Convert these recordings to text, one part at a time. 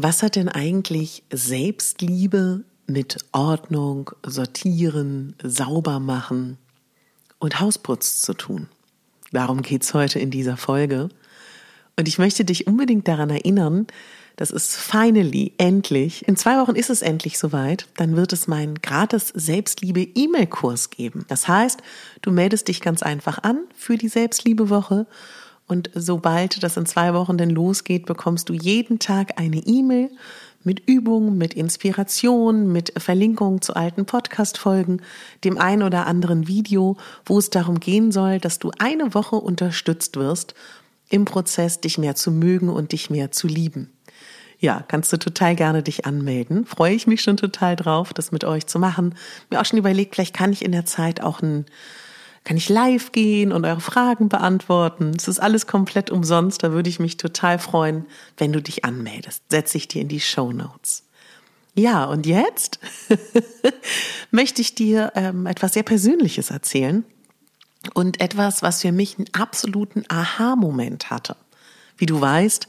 Was hat denn eigentlich Selbstliebe mit Ordnung, Sortieren, Saubermachen und Hausputz zu tun? Darum geht's heute in dieser Folge. Und ich möchte dich unbedingt daran erinnern, dass es finally, endlich, in zwei Wochen ist es endlich soweit, dann wird es meinen gratis Selbstliebe-E-Mail-Kurs geben. Das heißt, du meldest dich ganz einfach an für die Selbstliebe-Woche und sobald das in zwei Wochen denn losgeht, bekommst du jeden Tag eine E-Mail mit Übungen, mit Inspiration, mit Verlinkungen zu alten Podcast-Folgen, dem ein oder anderen Video, wo es darum gehen soll, dass du eine Woche unterstützt wirst im Prozess, dich mehr zu mögen und dich mehr zu lieben. Ja, kannst du total gerne dich anmelden. Freue ich mich schon total drauf, das mit euch zu machen. Mir auch schon überlegt, vielleicht kann ich in der Zeit auch ein kann ich live gehen und eure Fragen beantworten. Es ist alles komplett umsonst. Da würde ich mich total freuen, wenn du dich anmeldest. Setze ich dir in die Show Notes. Ja, und jetzt möchte ich dir ähm, etwas sehr Persönliches erzählen und etwas, was für mich einen absoluten Aha-Moment hatte. Wie du weißt,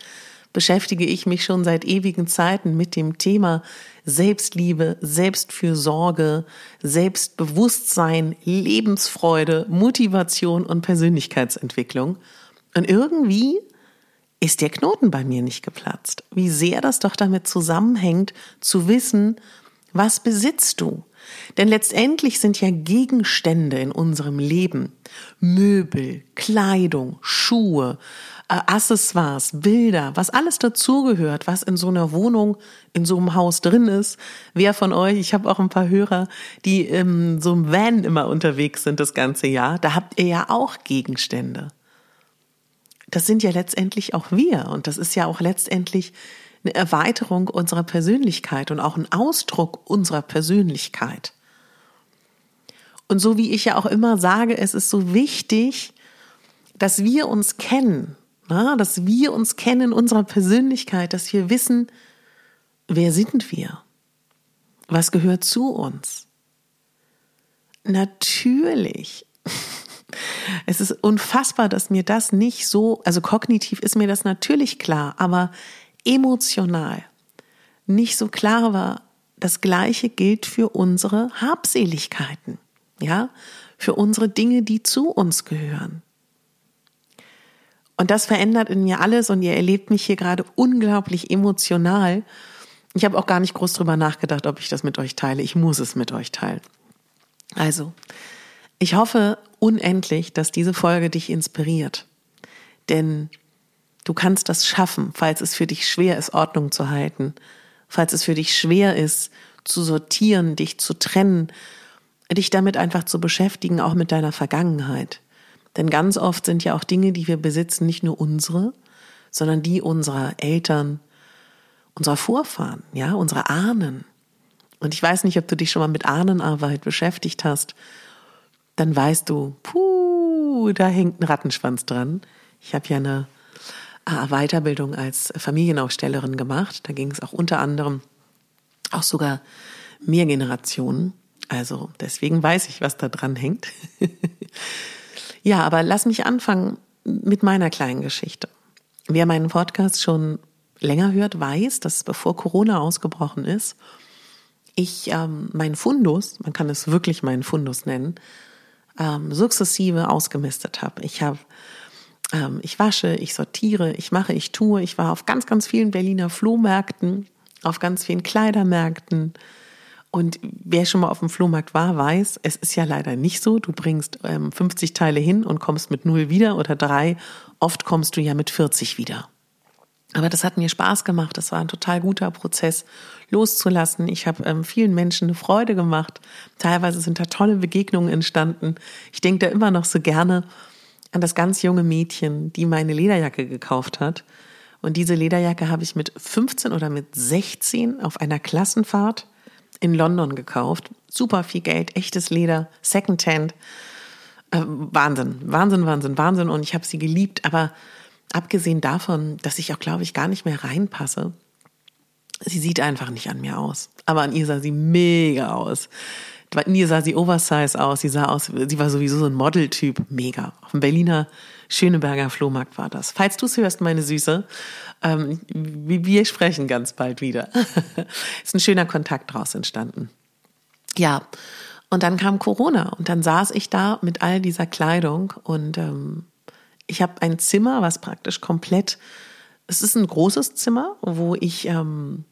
beschäftige ich mich schon seit ewigen Zeiten mit dem Thema Selbstliebe, Selbstfürsorge, Selbstbewusstsein, Lebensfreude, Motivation und Persönlichkeitsentwicklung. Und irgendwie ist der Knoten bei mir nicht geplatzt. Wie sehr das doch damit zusammenhängt, zu wissen, was besitzt du? Denn letztendlich sind ja Gegenstände in unserem Leben, Möbel, Kleidung, Schuhe, Accessoires, Bilder, was alles dazugehört, was in so einer Wohnung, in so einem Haus drin ist. Wer von euch, ich habe auch ein paar Hörer, die in so einem Van immer unterwegs sind das ganze Jahr, da habt ihr ja auch Gegenstände. Das sind ja letztendlich auch wir und das ist ja auch letztendlich eine Erweiterung unserer Persönlichkeit und auch ein Ausdruck unserer Persönlichkeit. Und so wie ich ja auch immer sage, es ist so wichtig, dass wir uns kennen, na, dass wir uns kennen in unserer Persönlichkeit, dass wir wissen, wer sind wir? Was gehört zu uns? Natürlich. Es ist unfassbar, dass mir das nicht so, also kognitiv ist mir das natürlich klar, aber emotional nicht so klar war. Das Gleiche gilt für unsere Habseligkeiten, ja, für unsere Dinge, die zu uns gehören. Und das verändert in mir alles und ihr erlebt mich hier gerade unglaublich emotional. Ich habe auch gar nicht groß drüber nachgedacht, ob ich das mit euch teile. Ich muss es mit euch teilen. Also, ich hoffe unendlich, dass diese Folge dich inspiriert. Denn du kannst das schaffen, falls es für dich schwer ist, Ordnung zu halten, falls es für dich schwer ist, zu sortieren, dich zu trennen, dich damit einfach zu beschäftigen, auch mit deiner Vergangenheit. Denn ganz oft sind ja auch Dinge, die wir besitzen, nicht nur unsere, sondern die unserer Eltern, unserer Vorfahren, ja, unserer Ahnen. Und ich weiß nicht, ob du dich schon mal mit Ahnenarbeit beschäftigt hast. Dann weißt du, puh, da hängt ein Rattenschwanz dran. Ich habe ja eine Weiterbildung als Familienaufstellerin gemacht. Da ging es auch unter anderem auch sogar mehr Generationen. Also deswegen weiß ich, was da dran hängt. Ja, aber lass mich anfangen mit meiner kleinen Geschichte. Wer meinen Podcast schon länger hört, weiß, dass bevor Corona ausgebrochen ist, ich ähm, meinen Fundus, man kann es wirklich meinen Fundus nennen, ähm, sukzessive ausgemistet habe. Ich habe ähm, ich wasche, ich sortiere, ich mache, ich tue. Ich war auf ganz, ganz vielen Berliner Flohmärkten, auf ganz vielen Kleidermärkten, und wer schon mal auf dem Flohmarkt war, weiß, es ist ja leider nicht so. Du bringst ähm, 50 Teile hin und kommst mit null wieder oder drei. Oft kommst du ja mit 40 wieder. Aber das hat mir Spaß gemacht. Das war ein total guter Prozess, loszulassen. Ich habe ähm, vielen Menschen eine Freude gemacht. Teilweise sind da tolle Begegnungen entstanden. Ich denke da immer noch so gerne an das ganz junge Mädchen, die meine Lederjacke gekauft hat Und diese Lederjacke habe ich mit 15 oder mit 16 auf einer Klassenfahrt in London gekauft. Super viel Geld, echtes Leder, Secondhand. Äh, Wahnsinn, Wahnsinn, Wahnsinn, Wahnsinn. Und ich habe sie geliebt. Aber abgesehen davon, dass ich auch, glaube ich, gar nicht mehr reinpasse, sie sieht einfach nicht an mir aus. Aber an ihr sah sie mega aus. Ihr sah sie oversize aus. Sie sah aus, sie war sowieso so ein Modeltyp. Mega. Auf dem Berliner Schöneberger Flohmarkt war das. Falls du es hörst, meine Süße, ähm, wir sprechen ganz bald wieder. Ist ein schöner Kontakt draus entstanden. Ja, und dann kam Corona und dann saß ich da mit all dieser Kleidung und ähm, ich habe ein Zimmer, was praktisch komplett, es ist ein großes Zimmer, wo ich ähm,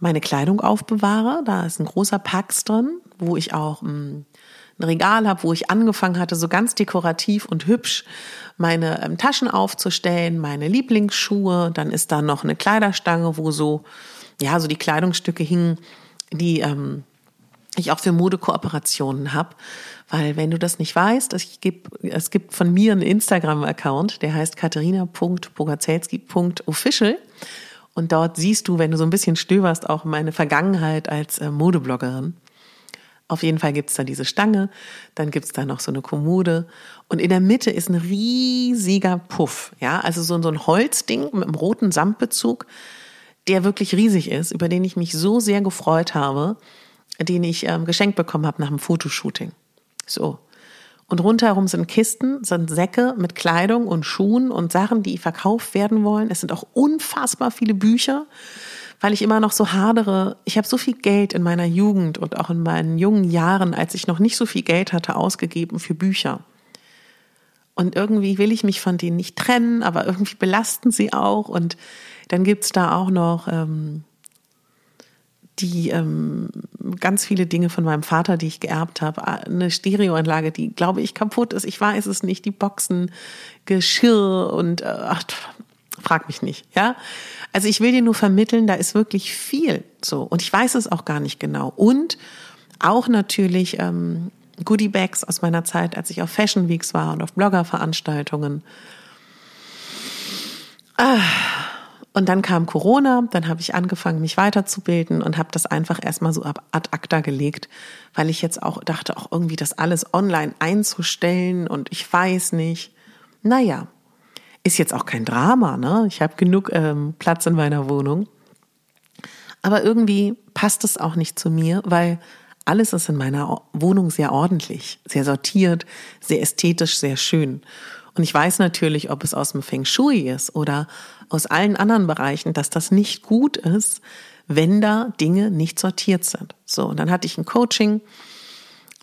meine Kleidung aufbewahre. Da ist ein großer Pax drin, wo ich auch ähm, ein Regal habe, wo ich angefangen hatte, so ganz dekorativ und hübsch meine ähm, Taschen aufzustellen, meine Lieblingsschuhe. Dann ist da noch eine Kleiderstange, wo so, ja, so die Kleidungsstücke hingen, die ähm, ich auch für Modekooperationen habe. Weil wenn du das nicht weißt, es gibt, es gibt von mir einen Instagram-Account, der heißt katharina.bogazelski.official. Und dort siehst du, wenn du so ein bisschen stöberst, auch meine Vergangenheit als äh, Modebloggerin. Auf jeden Fall gibt's da diese Stange, dann gibt's da noch so eine Kommode und in der Mitte ist ein riesiger Puff, ja, also so, so ein Holzding mit einem roten Samtbezug, der wirklich riesig ist, über den ich mich so sehr gefreut habe, den ich ähm, geschenkt bekommen habe nach dem Fotoshooting. So. Und rundherum sind Kisten, sind Säcke mit Kleidung und Schuhen und Sachen, die verkauft werden wollen. Es sind auch unfassbar viele Bücher weil ich immer noch so hadere. Ich habe so viel Geld in meiner Jugend und auch in meinen jungen Jahren, als ich noch nicht so viel Geld hatte, ausgegeben für Bücher. Und irgendwie will ich mich von denen nicht trennen, aber irgendwie belasten sie auch. Und dann gibt's da auch noch ähm, die ähm, ganz viele Dinge von meinem Vater, die ich geerbt habe. Eine Stereoanlage, die, glaube ich, kaputt ist. Ich weiß es nicht. Die Boxen, Geschirr und äh, ach, frag mich nicht. Ja, also ich will dir nur vermitteln, da ist wirklich viel so. Und ich weiß es auch gar nicht genau. Und auch natürlich ähm, Goodie Bags aus meiner Zeit, als ich auf Fashion Weeks war und auf Bloggerveranstaltungen. Ah. Und dann kam Corona, dann habe ich angefangen, mich weiterzubilden und habe das einfach erstmal so ad acta gelegt, weil ich jetzt auch dachte, auch irgendwie das alles online einzustellen und ich weiß nicht. Naja, ist jetzt auch kein Drama, ne? Ich habe genug ähm, Platz in meiner Wohnung. Aber irgendwie passt es auch nicht zu mir, weil alles ist in meiner Wohnung sehr ordentlich, sehr sortiert, sehr ästhetisch, sehr schön. Und ich weiß natürlich, ob es aus dem Feng Shui ist oder aus allen anderen Bereichen, dass das nicht gut ist, wenn da Dinge nicht sortiert sind. So, und dann hatte ich ein Coaching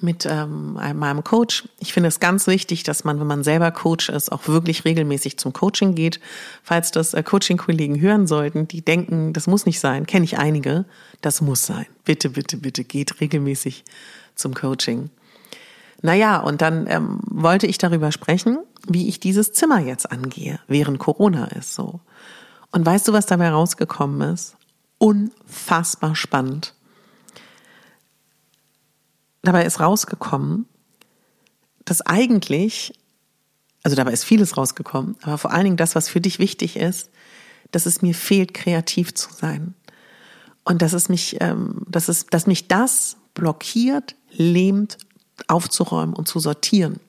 mit ähm, meinem Coach. Ich finde es ganz wichtig, dass man, wenn man selber Coach ist, auch wirklich regelmäßig zum Coaching geht. Falls das äh, Coaching-Kollegen hören sollten, die denken, das muss nicht sein, kenne ich einige, das muss sein. Bitte, bitte, bitte geht regelmäßig zum Coaching. Naja, und dann ähm, wollte ich darüber sprechen, wie ich dieses Zimmer jetzt angehe, während Corona ist so. Und weißt du, was dabei rausgekommen ist? Unfassbar spannend dabei ist rausgekommen, dass eigentlich, also dabei ist vieles rausgekommen, aber vor allen Dingen das, was für dich wichtig ist, dass es mir fehlt, kreativ zu sein. Und dass es mich, ähm, dass es, dass mich das blockiert, lähmt, aufzuräumen und zu sortieren.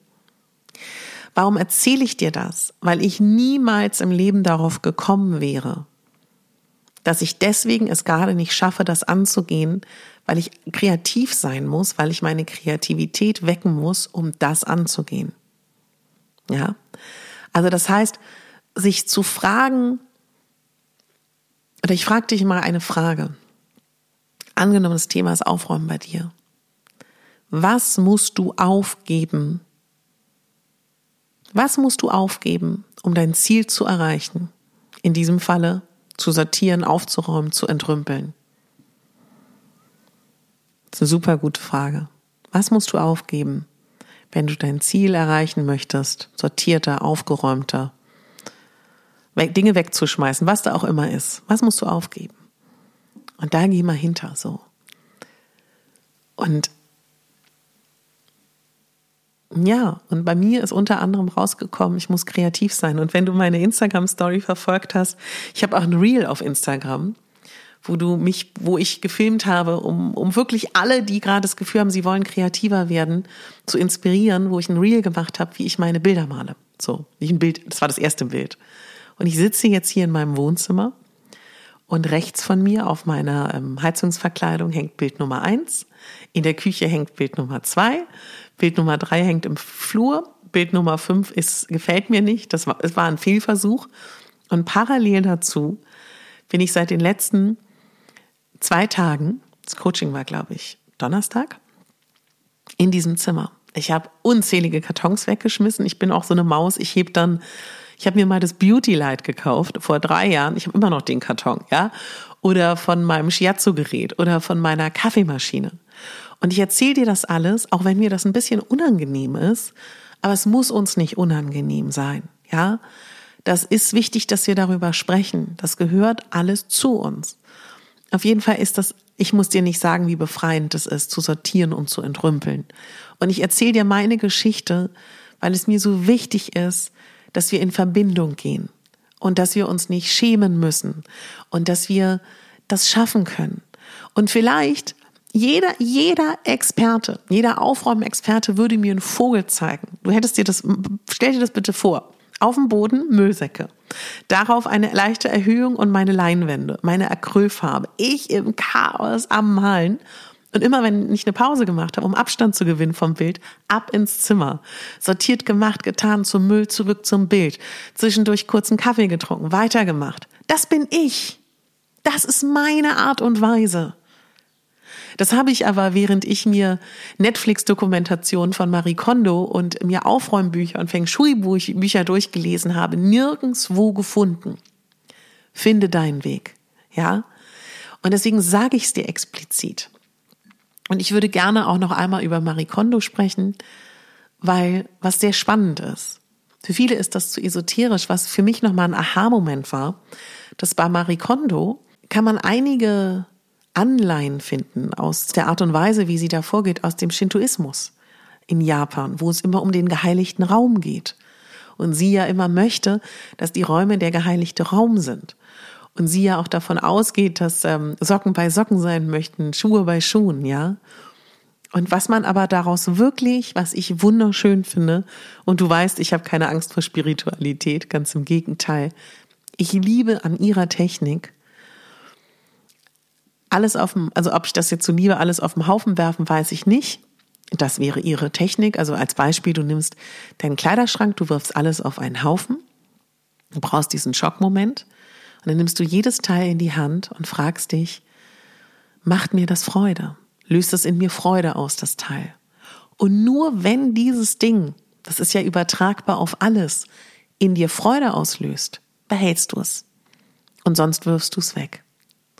Warum erzähle ich dir das? Weil ich niemals im Leben darauf gekommen wäre, dass ich deswegen es gerade nicht schaffe, das anzugehen, weil ich kreativ sein muss, weil ich meine Kreativität wecken muss, um das anzugehen. Ja? Also das heißt, sich zu fragen, oder ich frage dich mal eine Frage. Angenommen, das Thema ist Aufräumen bei dir. Was musst du aufgeben? Was musst du aufgeben, um dein Ziel zu erreichen? In diesem Falle zu sortieren, aufzuräumen, zu entrümpeln. Das ist eine super gute Frage. Was musst du aufgeben, wenn du dein Ziel erreichen möchtest, sortierter, aufgeräumter, Dinge wegzuschmeißen, was da auch immer ist? Was musst du aufgeben? Und da geh mal hinter so. Und ja, und bei mir ist unter anderem rausgekommen, ich muss kreativ sein. Und wenn du meine Instagram-Story verfolgt hast, ich habe auch ein Reel auf Instagram, wo du mich, wo ich gefilmt habe, um, um wirklich alle, die gerade das Gefühl haben, sie wollen kreativer werden, zu inspirieren, wo ich ein Reel gemacht habe, wie ich meine Bilder male. So, nicht ein Bild, das war das erste Bild. Und ich sitze jetzt hier in meinem Wohnzimmer und rechts von mir auf meiner ähm, Heizungsverkleidung hängt Bild Nummer eins. In der Küche hängt Bild Nummer zwei. Bild Nummer drei hängt im Flur. Bild Nummer fünf ist, gefällt mir nicht. Das war, es war ein Fehlversuch. Und parallel dazu bin ich seit den letzten zwei Tagen, das Coaching war, glaube ich, Donnerstag, in diesem Zimmer. Ich habe unzählige Kartons weggeschmissen. Ich bin auch so eine Maus. Ich heb dann, ich habe mir mal das Beauty Light gekauft vor drei Jahren. Ich habe immer noch den Karton, ja. Oder von meinem Shiatsu-Gerät oder von meiner Kaffeemaschine. Und ich erzähle dir das alles, auch wenn mir das ein bisschen unangenehm ist, aber es muss uns nicht unangenehm sein, ja. Das ist wichtig, dass wir darüber sprechen. Das gehört alles zu uns. Auf jeden Fall ist das, ich muss dir nicht sagen, wie befreiend es ist, zu sortieren und zu entrümpeln. Und ich erzähle dir meine Geschichte, weil es mir so wichtig ist, dass wir in Verbindung gehen und dass wir uns nicht schämen müssen und dass wir das schaffen können. Und vielleicht jeder, jeder Experte, jeder Aufräumexperte würde mir einen Vogel zeigen. Du hättest dir das, stell dir das bitte vor. Auf dem Boden Müllsäcke. Darauf eine leichte Erhöhung und meine Leinwände, meine Acrylfarbe. Ich im Chaos am Malen. Und immer wenn ich eine Pause gemacht habe, um Abstand zu gewinnen vom Bild, ab ins Zimmer. Sortiert gemacht, getan, zum Müll, zurück zum Bild. Zwischendurch kurzen Kaffee getrunken, weitergemacht. Das bin ich. Das ist meine Art und Weise. Das habe ich aber, während ich mir Netflix-Dokumentationen von Marie Kondo und mir Aufräumbücher und Feng Shui-Bücher durchgelesen habe, nirgendswo gefunden. Finde deinen Weg. Ja? Und deswegen sage ich es dir explizit. Und ich würde gerne auch noch einmal über Marie Kondo sprechen, weil was sehr spannend ist. Für viele ist das zu esoterisch, was für mich nochmal ein Aha-Moment war, dass bei Marie Kondo kann man einige Anleihen finden aus der Art und Weise, wie sie da vorgeht, aus dem Shintoismus in Japan, wo es immer um den geheiligten Raum geht. Und sie ja immer möchte, dass die Räume der geheiligte Raum sind. Und sie ja auch davon ausgeht, dass ähm, Socken bei Socken sein möchten, Schuhe bei Schuhen, ja. Und was man aber daraus wirklich, was ich wunderschön finde, und du weißt, ich habe keine Angst vor Spiritualität, ganz im Gegenteil. Ich liebe an ihrer Technik, alles auf dem, also ob ich das jetzt so liebe, alles auf dem Haufen werfen, weiß ich nicht. Das wäre ihre Technik. Also als Beispiel, du nimmst deinen Kleiderschrank, du wirfst alles auf einen Haufen. Du brauchst diesen Schockmoment. Und dann nimmst du jedes Teil in die Hand und fragst dich, macht mir das Freude? Löst es in mir Freude aus, das Teil? Und nur wenn dieses Ding, das ist ja übertragbar auf alles, in dir Freude auslöst, behältst du es. Und sonst wirfst du es weg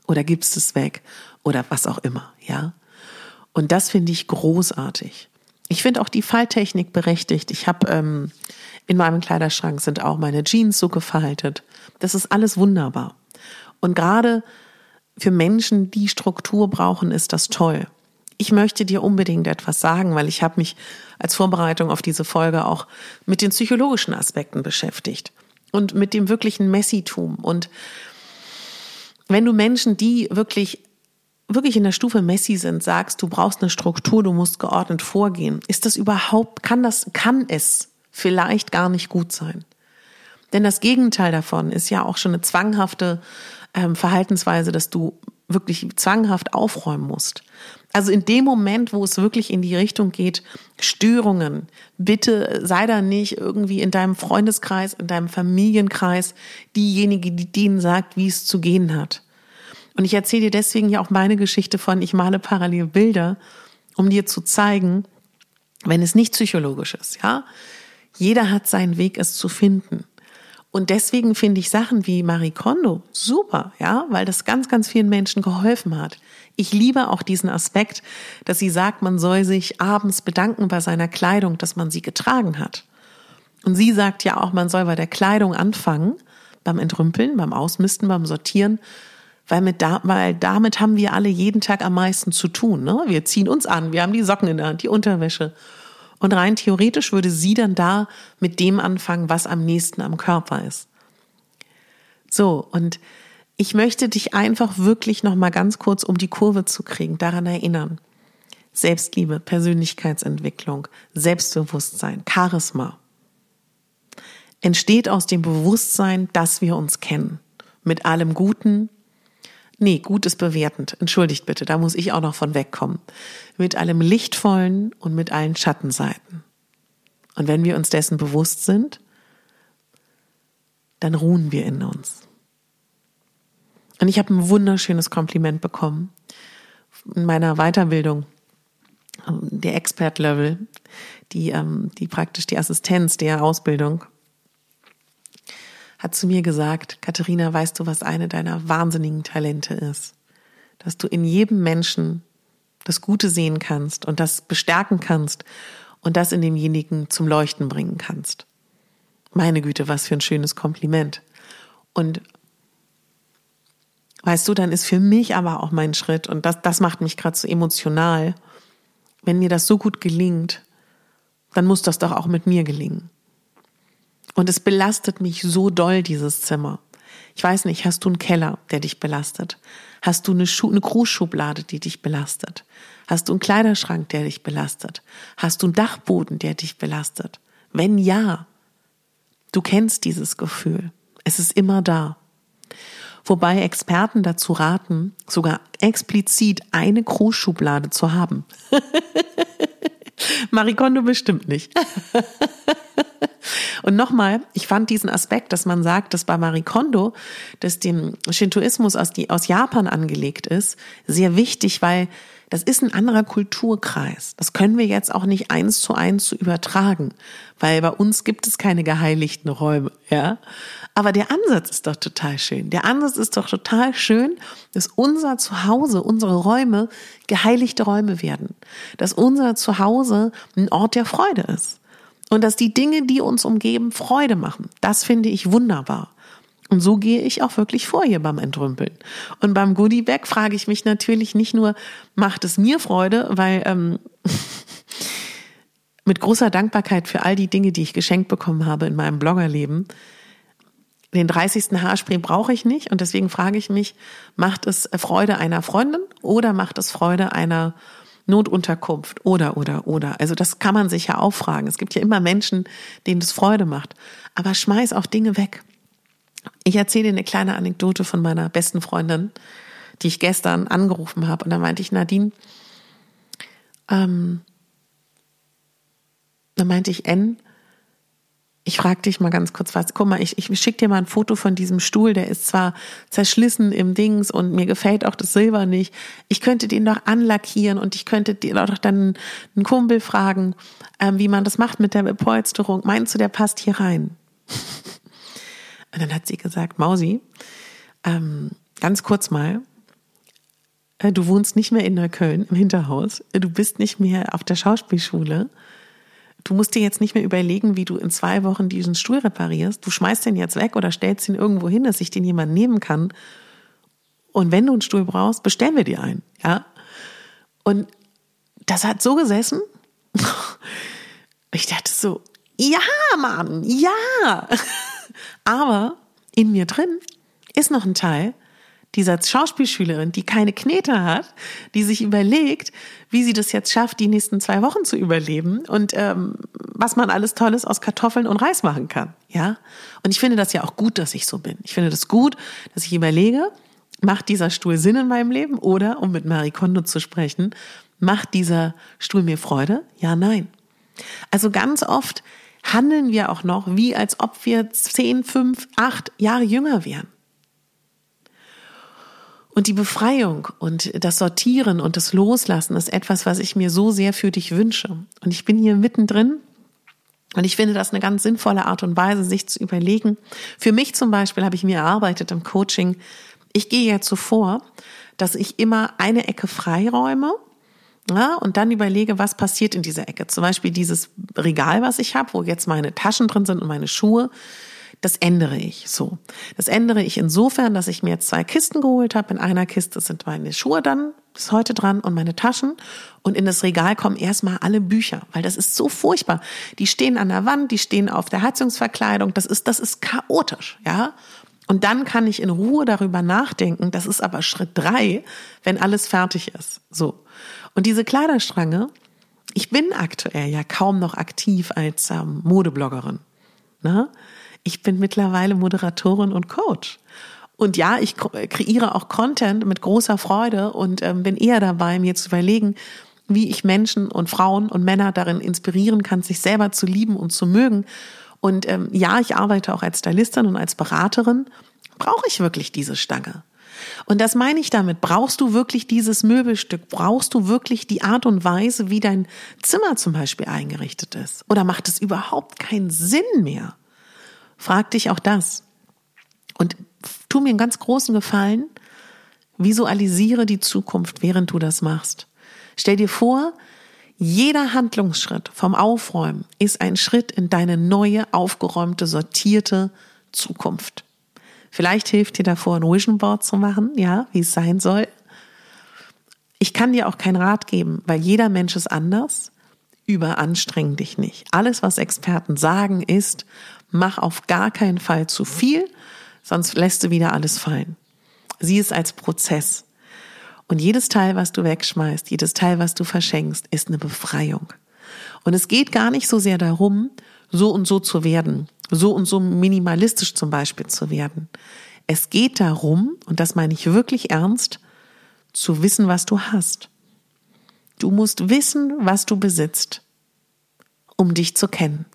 oder gibst es weg oder was auch immer, ja. Und das finde ich großartig. Ich finde auch die Falltechnik berechtigt. Ich habe ähm, in meinem Kleiderschrank sind auch meine Jeans so gefaltet. Das ist alles wunderbar. Und gerade für Menschen, die Struktur brauchen, ist das toll. Ich möchte dir unbedingt etwas sagen, weil ich habe mich als Vorbereitung auf diese Folge auch mit den psychologischen Aspekten beschäftigt und mit dem wirklichen Messitum und wenn du Menschen, die wirklich wirklich in der Stufe Messi sind, sagst, du brauchst eine Struktur, du musst geordnet vorgehen, ist das überhaupt, kann das, kann es vielleicht gar nicht gut sein? Denn das Gegenteil davon ist ja auch schon eine zwanghafte ähm, Verhaltensweise, dass du wirklich zwanghaft aufräumen musst. Also in dem Moment, wo es wirklich in die Richtung geht, Störungen, bitte sei da nicht irgendwie in deinem Freundeskreis, in deinem Familienkreis diejenige, die denen sagt, wie es zu gehen hat. Und ich erzähle dir deswegen ja auch meine Geschichte von, ich male parallel Bilder, um dir zu zeigen, wenn es nicht psychologisch ist, ja. Jeder hat seinen Weg, es zu finden. Und deswegen finde ich Sachen wie Marie Kondo super, ja, weil das ganz, ganz vielen Menschen geholfen hat. Ich liebe auch diesen Aspekt, dass sie sagt, man soll sich abends bedanken bei seiner Kleidung, dass man sie getragen hat. Und sie sagt ja auch, man soll bei der Kleidung anfangen, beim Entrümpeln, beim Ausmisten, beim Sortieren, weil, mit da, weil damit haben wir alle jeden Tag am meisten zu tun. Ne? Wir ziehen uns an, wir haben die Socken in der Hand, die Unterwäsche. Und rein theoretisch würde sie dann da mit dem anfangen, was am nächsten am Körper ist. So, und ich möchte dich einfach wirklich noch mal ganz kurz, um die Kurve zu kriegen, daran erinnern. Selbstliebe, Persönlichkeitsentwicklung, Selbstbewusstsein, Charisma entsteht aus dem Bewusstsein, dass wir uns kennen. Mit allem Guten. Nee, gut ist bewertend. Entschuldigt bitte, da muss ich auch noch von wegkommen. Mit allem Lichtvollen und mit allen Schattenseiten. Und wenn wir uns dessen bewusst sind, dann ruhen wir in uns. Und ich habe ein wunderschönes Kompliment bekommen in meiner Weiterbildung, ähm, der Expert-Level, die, ähm, die praktisch die Assistenz der Ausbildung, hat zu mir gesagt, Katharina, weißt du, was eine deiner wahnsinnigen Talente ist? Dass du in jedem Menschen das Gute sehen kannst und das bestärken kannst und das in demjenigen zum Leuchten bringen kannst. Meine Güte, was für ein schönes Kompliment. Und weißt du, dann ist für mich aber auch mein Schritt, und das, das macht mich gerade so emotional, wenn mir das so gut gelingt, dann muss das doch auch mit mir gelingen. Und es belastet mich so doll, dieses Zimmer. Ich weiß nicht, hast du einen Keller, der dich belastet? Hast du eine, eine Grußschublade, die dich belastet? Hast du einen Kleiderschrank, der dich belastet? Hast du einen Dachboden, der dich belastet? Wenn ja, du kennst dieses Gefühl. Es ist immer da. Wobei Experten dazu raten, sogar explizit eine Großschublade zu haben. Marikondo bestimmt nicht. Und nochmal, ich fand diesen Aspekt, dass man sagt, dass bei Marikondo, dass dem Shintoismus aus, die, aus Japan angelegt ist, sehr wichtig, weil das ist ein anderer Kulturkreis. Das können wir jetzt auch nicht eins zu eins zu übertragen, weil bei uns gibt es keine geheiligten Räume, ja. Aber der Ansatz ist doch total schön. Der Ansatz ist doch total schön, dass unser Zuhause, unsere Räume geheiligte Räume werden. Dass unser Zuhause ein Ort der Freude ist. Und dass die Dinge, die uns umgeben, Freude machen. Das finde ich wunderbar. Und so gehe ich auch wirklich vor hier beim Entrümpeln. Und beim Goodie Bag frage ich mich natürlich nicht nur, macht es mir Freude, weil ähm, mit großer Dankbarkeit für all die Dinge, die ich geschenkt bekommen habe in meinem Bloggerleben, den 30. Haarspray brauche ich nicht und deswegen frage ich mich, macht es Freude einer Freundin oder macht es Freude einer Notunterkunft oder, oder, oder. Also das kann man sich ja auch fragen. Es gibt ja immer Menschen, denen das Freude macht. Aber schmeiß auch Dinge weg. Ich erzähle dir eine kleine Anekdote von meiner besten Freundin, die ich gestern angerufen habe. Und da meinte ich, Nadine, ähm, da meinte ich, N, ich frage dich mal ganz kurz was. Guck mal, ich, ich schicke dir mal ein Foto von diesem Stuhl, der ist zwar zerschlissen im Dings und mir gefällt auch das Silber nicht. Ich könnte den doch anlackieren und ich könnte dir doch dann einen Kumpel fragen, ähm, wie man das macht mit der Bepolsterung. Meinst du, der passt hier rein? Und dann hat sie gesagt, Mausi, ähm, ganz kurz mal, äh, du wohnst nicht mehr in Neukölln im Hinterhaus, du bist nicht mehr auf der Schauspielschule. Du musst dir jetzt nicht mehr überlegen, wie du in zwei Wochen diesen Stuhl reparierst. Du schmeißt den jetzt weg oder stellst ihn irgendwo hin, dass sich den jemand nehmen kann. Und wenn du einen Stuhl brauchst, bestellen wir dir einen, ja? Und das hat so gesessen. Ich dachte so, ja, Mann, ja. Aber in mir drin ist noch ein Teil dieser Schauspielschülerin, die keine Knete hat, die sich überlegt, wie sie das jetzt schafft, die nächsten zwei Wochen zu überleben und ähm, was man alles Tolles aus Kartoffeln und Reis machen kann. Ja, und ich finde das ja auch gut, dass ich so bin. Ich finde das gut, dass ich überlege, macht dieser Stuhl Sinn in meinem Leben oder, um mit Marie Kondo zu sprechen, macht dieser Stuhl mir Freude? Ja, nein. Also ganz oft handeln wir auch noch, wie als ob wir zehn, fünf, acht Jahre jünger wären. Und die Befreiung und das Sortieren und das Loslassen ist etwas, was ich mir so sehr für dich wünsche. Und ich bin hier mittendrin und ich finde das eine ganz sinnvolle Art und Weise, sich zu überlegen. Für mich zum Beispiel habe ich mir erarbeitet im Coaching, ich gehe jetzt so vor, dass ich immer eine Ecke freiräume ja, und dann überlege, was passiert in dieser Ecke. Zum Beispiel dieses Regal, was ich habe, wo jetzt meine Taschen drin sind und meine Schuhe. Das ändere ich so. Das ändere ich insofern, dass ich mir jetzt zwei Kisten geholt habe. In einer Kiste sind meine Schuhe dann bis heute dran und meine Taschen und in das Regal kommen erstmal alle Bücher, weil das ist so furchtbar. Die stehen an der Wand, die stehen auf der Heizungsverkleidung, das ist, das ist chaotisch, ja. Und dann kann ich in Ruhe darüber nachdenken. Das ist aber Schritt drei, wenn alles fertig ist. So. Und diese Kleiderstrange, ich bin aktuell ja kaum noch aktiv als ähm, Modebloggerin. Ne? Ich bin mittlerweile Moderatorin und Coach. Und ja, ich kreiere auch Content mit großer Freude und ähm, bin eher dabei, mir zu überlegen, wie ich Menschen und Frauen und Männer darin inspirieren kann, sich selber zu lieben und zu mögen. Und ähm, ja, ich arbeite auch als Stylistin und als Beraterin. Brauche ich wirklich diese Stange? Und das meine ich damit. Brauchst du wirklich dieses Möbelstück? Brauchst du wirklich die Art und Weise, wie dein Zimmer zum Beispiel eingerichtet ist? Oder macht es überhaupt keinen Sinn mehr? Frag dich auch das. Und tu mir einen ganz großen Gefallen, visualisiere die Zukunft, während du das machst. Stell dir vor, jeder Handlungsschritt vom Aufräumen ist ein Schritt in deine neue, aufgeräumte, sortierte Zukunft. Vielleicht hilft dir davor, ein Vision Board zu machen, ja, wie es sein soll. Ich kann dir auch keinen Rat geben, weil jeder Mensch ist anders. Überanstreng dich nicht. Alles, was Experten sagen, ist, mach auf gar keinen Fall zu viel, sonst lässt du wieder alles fallen. Sieh es als Prozess. Und jedes Teil, was du wegschmeißt, jedes Teil, was du verschenkst, ist eine Befreiung. Und es geht gar nicht so sehr darum, so und so zu werden, so und so minimalistisch zum Beispiel zu werden. Es geht darum, und das meine ich wirklich ernst, zu wissen, was du hast. Du musst wissen, was du besitzt, um dich zu kennen.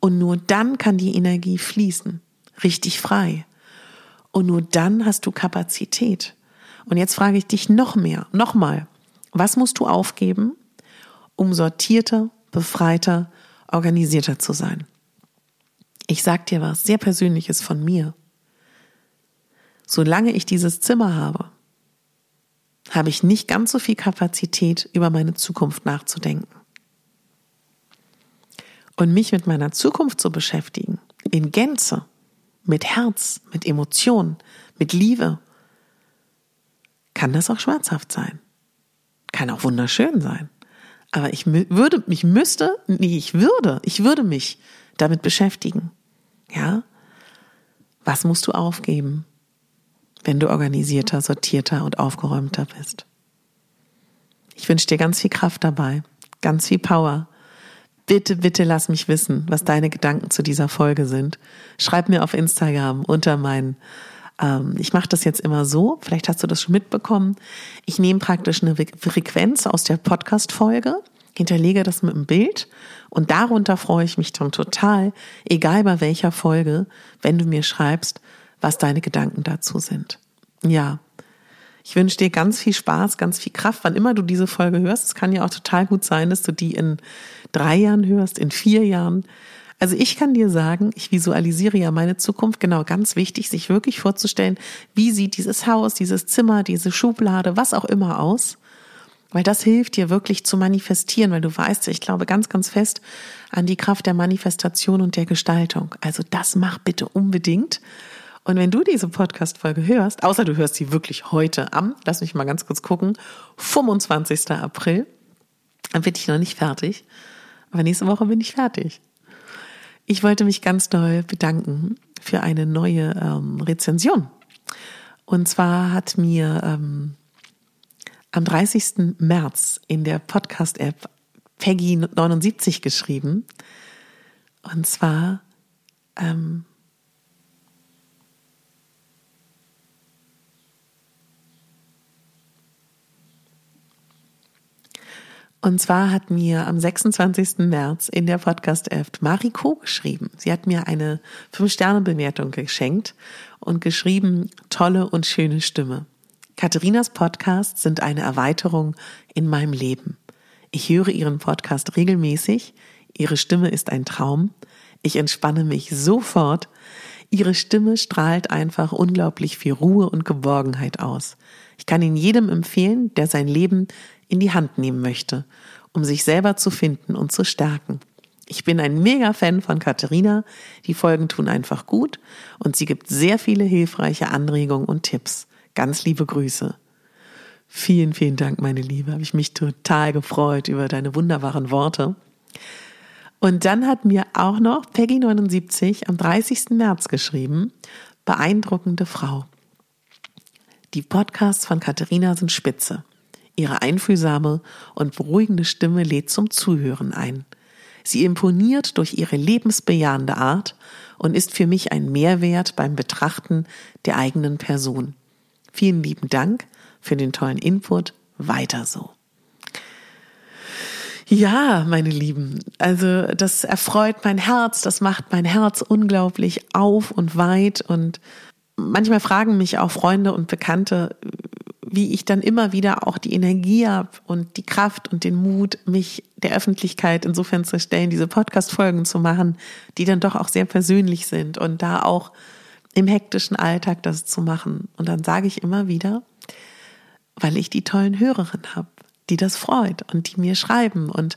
Und nur dann kann die Energie fließen richtig frei. Und nur dann hast du Kapazität. Und jetzt frage ich dich noch mehr, nochmal, was musst du aufgeben, um sortierter, befreiter, organisierter zu sein? Ich sag dir was sehr Persönliches von mir. Solange ich dieses Zimmer habe, habe ich nicht ganz so viel Kapazität, über meine Zukunft nachzudenken. Und mich mit meiner Zukunft zu beschäftigen, in Gänze, mit Herz, mit Emotion, mit Liebe, kann das auch schmerzhaft sein. Kann auch wunderschön sein. Aber ich würde, ich müsste, nee, ich würde, ich würde mich damit beschäftigen. Ja? Was musst du aufgeben, wenn du organisierter, sortierter und aufgeräumter bist? Ich wünsche dir ganz viel Kraft dabei, ganz viel Power Bitte, bitte lass mich wissen, was deine Gedanken zu dieser Folge sind. Schreib mir auf Instagram unter meinen ähm, ich mache das jetzt immer so, vielleicht hast du das schon mitbekommen. Ich nehme praktisch eine Frequenz aus der Podcast-Folge, hinterlege das mit einem Bild und darunter freue ich mich dann total, egal bei welcher Folge, wenn du mir schreibst, was deine Gedanken dazu sind. Ja, ich wünsche dir ganz viel Spaß, ganz viel Kraft, wann immer du diese Folge hörst. Es kann ja auch total gut sein, dass du die in drei Jahren hörst, in vier Jahren. Also ich kann dir sagen, ich visualisiere ja meine Zukunft, genau, ganz wichtig, sich wirklich vorzustellen, wie sieht dieses Haus, dieses Zimmer, diese Schublade, was auch immer aus. Weil das hilft dir wirklich zu manifestieren, weil du weißt, ich glaube ganz, ganz fest an die Kraft der Manifestation und der Gestaltung. Also das mach bitte unbedingt. Und wenn du diese Podcast-Folge hörst, außer du hörst sie wirklich heute am, lass mich mal ganz kurz gucken, 25. April, dann bin ich noch nicht fertig. Aber nächste Woche bin ich fertig. Ich wollte mich ganz doll bedanken für eine neue ähm, Rezension. Und zwar hat mir ähm, am 30. März in der Podcast-App Peggy79 geschrieben. Und zwar ähm, Und zwar hat mir am 26. März in der Podcast-App Mariko geschrieben. Sie hat mir eine 5-Sterne-Bewertung geschenkt und geschrieben, tolle und schöne Stimme. Katharinas Podcasts sind eine Erweiterung in meinem Leben. Ich höre ihren Podcast regelmäßig. Ihre Stimme ist ein Traum. Ich entspanne mich sofort. Ihre Stimme strahlt einfach unglaublich viel Ruhe und Geborgenheit aus. Ich kann ihn jedem empfehlen, der sein Leben in die Hand nehmen möchte, um sich selber zu finden und zu stärken. Ich bin ein Mega-Fan von Katharina. Die Folgen tun einfach gut und sie gibt sehr viele hilfreiche Anregungen und Tipps. Ganz liebe Grüße. Vielen, vielen Dank, meine Liebe. Habe ich mich total gefreut über deine wunderbaren Worte. Und dann hat mir auch noch Peggy79 am 30. März geschrieben, beeindruckende Frau. Die Podcasts von Katharina sind spitze. Ihre einfühlsame und beruhigende Stimme lädt zum Zuhören ein. Sie imponiert durch ihre lebensbejahende Art und ist für mich ein Mehrwert beim Betrachten der eigenen Person. Vielen lieben Dank für den tollen Input. Weiter so. Ja, meine Lieben, also das erfreut mein Herz, das macht mein Herz unglaublich auf und weit und manchmal fragen mich auch Freunde und Bekannte, wie ich dann immer wieder auch die Energie habe und die Kraft und den Mut, mich der Öffentlichkeit insofern zu stellen, diese Podcast-Folgen zu machen, die dann doch auch sehr persönlich sind und da auch im hektischen Alltag das zu machen. Und dann sage ich immer wieder, weil ich die tollen Hörerinnen habe, die das freut und die mir schreiben und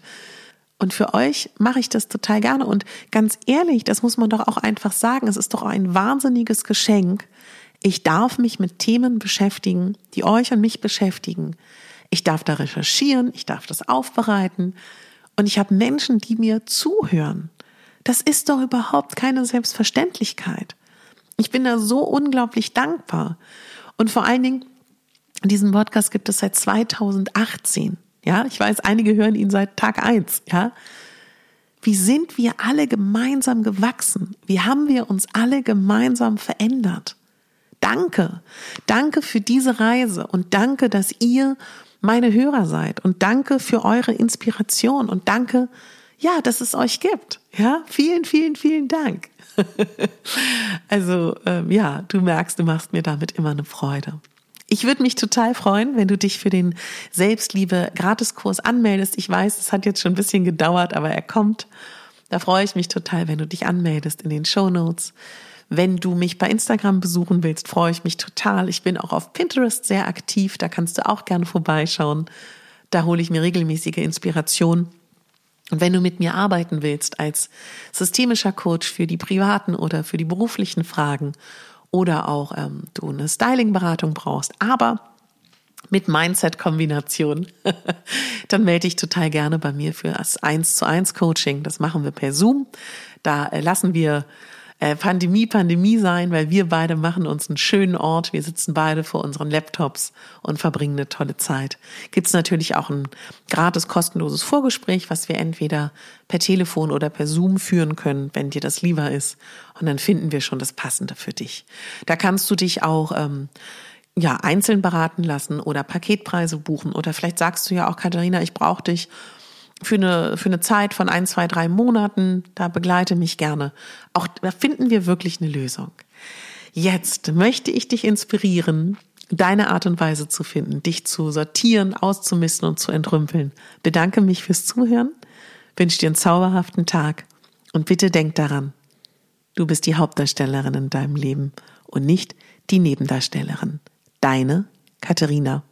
und für euch mache ich das total gerne. Und ganz ehrlich, das muss man doch auch einfach sagen, es ist doch ein wahnsinniges Geschenk. Ich darf mich mit Themen beschäftigen, die euch und mich beschäftigen. Ich darf da recherchieren, ich darf das aufbereiten. Und ich habe Menschen, die mir zuhören. Das ist doch überhaupt keine Selbstverständlichkeit. Ich bin da so unglaublich dankbar. Und vor allen Dingen, diesen Podcast gibt es seit 2018. Ja, ich weiß, einige hören ihn seit Tag eins. Ja, wie sind wir alle gemeinsam gewachsen? Wie haben wir uns alle gemeinsam verändert? Danke. Danke für diese Reise und danke, dass ihr meine Hörer seid und danke für eure Inspiration und danke, ja, dass es euch gibt. Ja, vielen, vielen, vielen Dank. also, ähm, ja, du merkst, du machst mir damit immer eine Freude. Ich würde mich total freuen, wenn du dich für den Selbstliebe-Gratiskurs anmeldest. Ich weiß, es hat jetzt schon ein bisschen gedauert, aber er kommt. Da freue ich mich total, wenn du dich anmeldest in den Show Notes. Wenn du mich bei Instagram besuchen willst, freue ich mich total. Ich bin auch auf Pinterest sehr aktiv. Da kannst du auch gerne vorbeischauen. Da hole ich mir regelmäßige Inspiration. Und wenn du mit mir arbeiten willst als systemischer Coach für die privaten oder für die beruflichen Fragen oder auch ähm, du eine Styling-Beratung brauchst, aber mit Mindset-Kombination, dann melde dich total gerne bei mir für das 1 zu 1 Coaching. Das machen wir per Zoom. Da äh, lassen wir äh, Pandemie Pandemie sein, weil wir beide machen uns einen schönen Ort. Wir sitzen beide vor unseren Laptops und verbringen eine tolle Zeit. Gibt's natürlich auch ein gratis kostenloses Vorgespräch, was wir entweder per Telefon oder per Zoom führen können, wenn dir das lieber ist. Und dann finden wir schon das Passende für dich. Da kannst du dich auch ähm, ja einzeln beraten lassen oder Paketpreise buchen oder vielleicht sagst du ja auch Katharina, ich brauche dich für eine, für eine Zeit von ein, zwei, drei Monaten. Da begleite mich gerne. Auch da finden wir wirklich eine Lösung. Jetzt möchte ich dich inspirieren, deine Art und Weise zu finden, dich zu sortieren, auszumisten und zu entrümpeln. Bedanke mich fürs Zuhören, wünsche dir einen zauberhaften Tag und bitte denk daran, du bist die Hauptdarstellerin in deinem Leben und nicht die Nebendarstellerin. Deine Katharina.